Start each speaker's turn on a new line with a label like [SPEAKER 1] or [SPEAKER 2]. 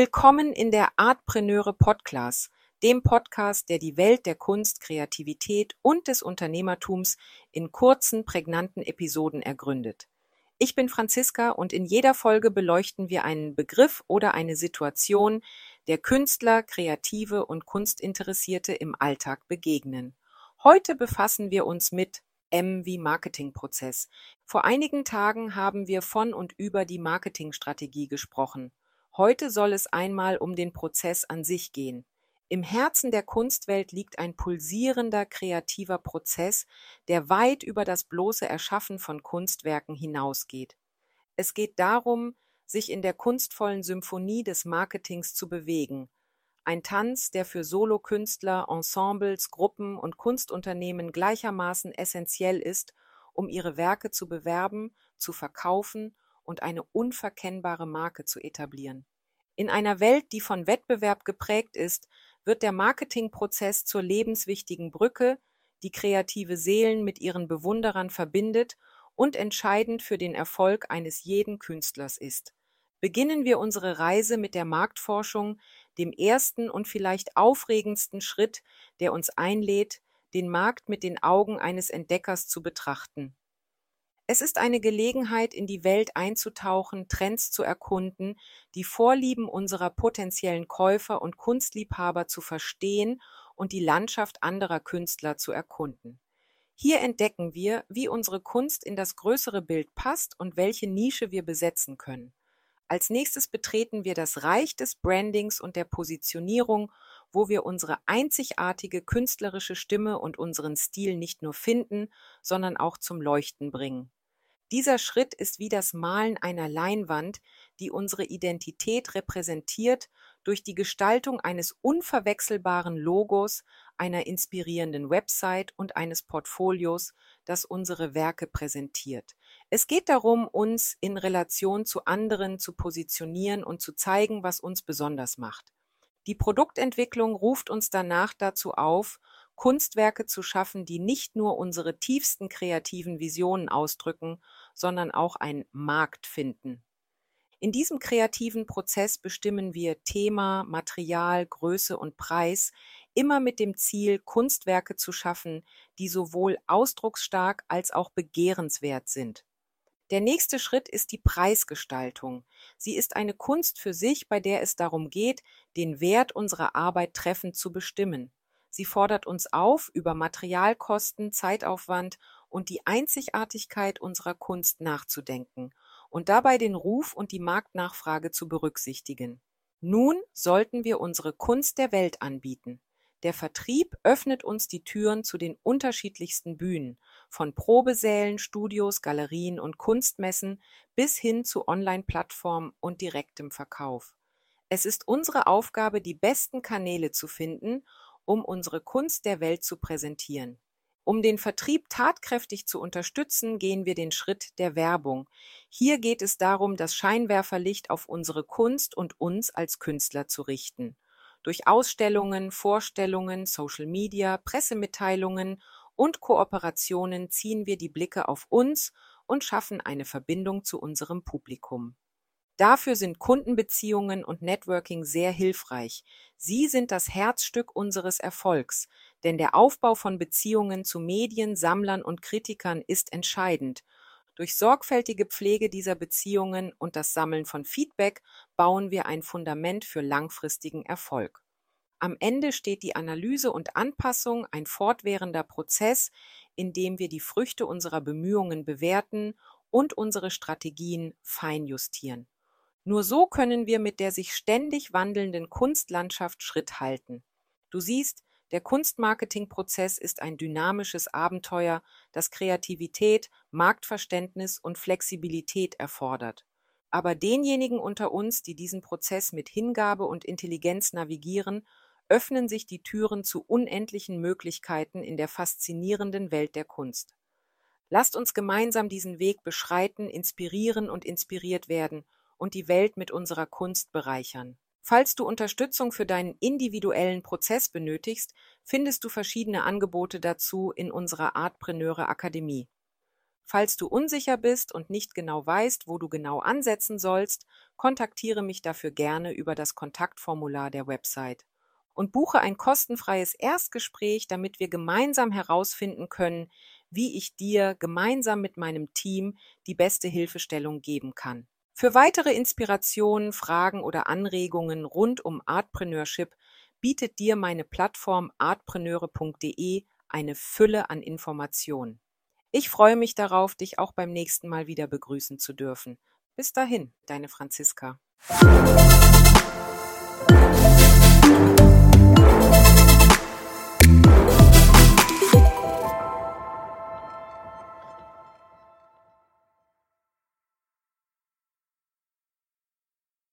[SPEAKER 1] Willkommen in der Artpreneure Podcast, dem Podcast, der die Welt der Kunst, Kreativität und des Unternehmertums in kurzen, prägnanten Episoden ergründet. Ich bin Franziska und in jeder Folge beleuchten wir einen Begriff oder eine Situation, der Künstler, Kreative und Kunstinteressierte im Alltag begegnen. Heute befassen wir uns mit M wie Marketingprozess. Vor einigen Tagen haben wir von und über die Marketingstrategie gesprochen. Heute soll es einmal um den Prozess an sich gehen. Im Herzen der Kunstwelt liegt ein pulsierender kreativer Prozess, der weit über das bloße Erschaffen von Kunstwerken hinausgeht. Es geht darum, sich in der kunstvollen Symphonie des Marketings zu bewegen. Ein Tanz, der für Solokünstler, Ensembles, Gruppen und Kunstunternehmen gleichermaßen essentiell ist, um ihre Werke zu bewerben, zu verkaufen und eine unverkennbare Marke zu etablieren. In einer Welt, die von Wettbewerb geprägt ist, wird der Marketingprozess zur lebenswichtigen Brücke, die kreative Seelen mit ihren Bewunderern verbindet und entscheidend für den Erfolg eines jeden Künstlers ist. Beginnen wir unsere Reise mit der Marktforschung, dem ersten und vielleicht aufregendsten Schritt, der uns einlädt, den Markt mit den Augen eines Entdeckers zu betrachten. Es ist eine Gelegenheit, in die Welt einzutauchen, Trends zu erkunden, die Vorlieben unserer potenziellen Käufer und Kunstliebhaber zu verstehen und die Landschaft anderer Künstler zu erkunden. Hier entdecken wir, wie unsere Kunst in das größere Bild passt und welche Nische wir besetzen können. Als nächstes betreten wir das Reich des Brandings und der Positionierung, wo wir unsere einzigartige künstlerische Stimme und unseren Stil nicht nur finden, sondern auch zum Leuchten bringen. Dieser Schritt ist wie das Malen einer Leinwand, die unsere Identität repräsentiert durch die Gestaltung eines unverwechselbaren Logos, einer inspirierenden Website und eines Portfolios, das unsere Werke präsentiert. Es geht darum, uns in Relation zu anderen zu positionieren und zu zeigen, was uns besonders macht. Die Produktentwicklung ruft uns danach dazu auf, Kunstwerke zu schaffen, die nicht nur unsere tiefsten kreativen Visionen ausdrücken, sondern auch einen Markt finden. In diesem kreativen Prozess bestimmen wir Thema, Material, Größe und Preis immer mit dem Ziel, Kunstwerke zu schaffen, die sowohl ausdrucksstark als auch begehrenswert sind. Der nächste Schritt ist die Preisgestaltung. Sie ist eine Kunst für sich, bei der es darum geht, den Wert unserer Arbeit treffend zu bestimmen. Sie fordert uns auf, über Materialkosten, Zeitaufwand und die Einzigartigkeit unserer Kunst nachzudenken und dabei den Ruf und die Marktnachfrage zu berücksichtigen. Nun sollten wir unsere Kunst der Welt anbieten. Der Vertrieb öffnet uns die Türen zu den unterschiedlichsten Bühnen, von Probesälen, Studios, Galerien und Kunstmessen bis hin zu Online-Plattformen und direktem Verkauf. Es ist unsere Aufgabe, die besten Kanäle zu finden um unsere Kunst der Welt zu präsentieren. Um den Vertrieb tatkräftig zu unterstützen, gehen wir den Schritt der Werbung. Hier geht es darum, das Scheinwerferlicht auf unsere Kunst und uns als Künstler zu richten. Durch Ausstellungen, Vorstellungen, Social Media, Pressemitteilungen und Kooperationen ziehen wir die Blicke auf uns und schaffen eine Verbindung zu unserem Publikum. Dafür sind Kundenbeziehungen und Networking sehr hilfreich. Sie sind das Herzstück unseres Erfolgs, denn der Aufbau von Beziehungen zu Medien, Sammlern und Kritikern ist entscheidend. Durch sorgfältige Pflege dieser Beziehungen und das Sammeln von Feedback bauen wir ein Fundament für langfristigen Erfolg. Am Ende steht die Analyse und Anpassung, ein fortwährender Prozess, in dem wir die Früchte unserer Bemühungen bewerten und unsere Strategien feinjustieren. Nur so können wir mit der sich ständig wandelnden Kunstlandschaft Schritt halten. Du siehst, der Kunstmarketingprozess ist ein dynamisches Abenteuer, das Kreativität, Marktverständnis und Flexibilität erfordert. Aber denjenigen unter uns, die diesen Prozess mit Hingabe und Intelligenz navigieren, öffnen sich die Türen zu unendlichen Möglichkeiten in der faszinierenden Welt der Kunst. Lasst uns gemeinsam diesen Weg beschreiten, inspirieren und inspiriert werden und die Welt mit unserer Kunst bereichern. Falls du Unterstützung für deinen individuellen Prozess benötigst, findest du verschiedene Angebote dazu in unserer Artpreneure Akademie. Falls du unsicher bist und nicht genau weißt, wo du genau ansetzen sollst, kontaktiere mich dafür gerne über das Kontaktformular der Website und buche ein kostenfreies Erstgespräch, damit wir gemeinsam herausfinden können, wie ich dir gemeinsam mit meinem Team die beste Hilfestellung geben kann. Für weitere Inspirationen, Fragen oder Anregungen rund um Artpreneurship bietet dir meine Plattform artpreneure.de eine Fülle an Informationen. Ich freue mich darauf, dich auch beim nächsten Mal wieder begrüßen zu dürfen. Bis dahin, deine Franziska.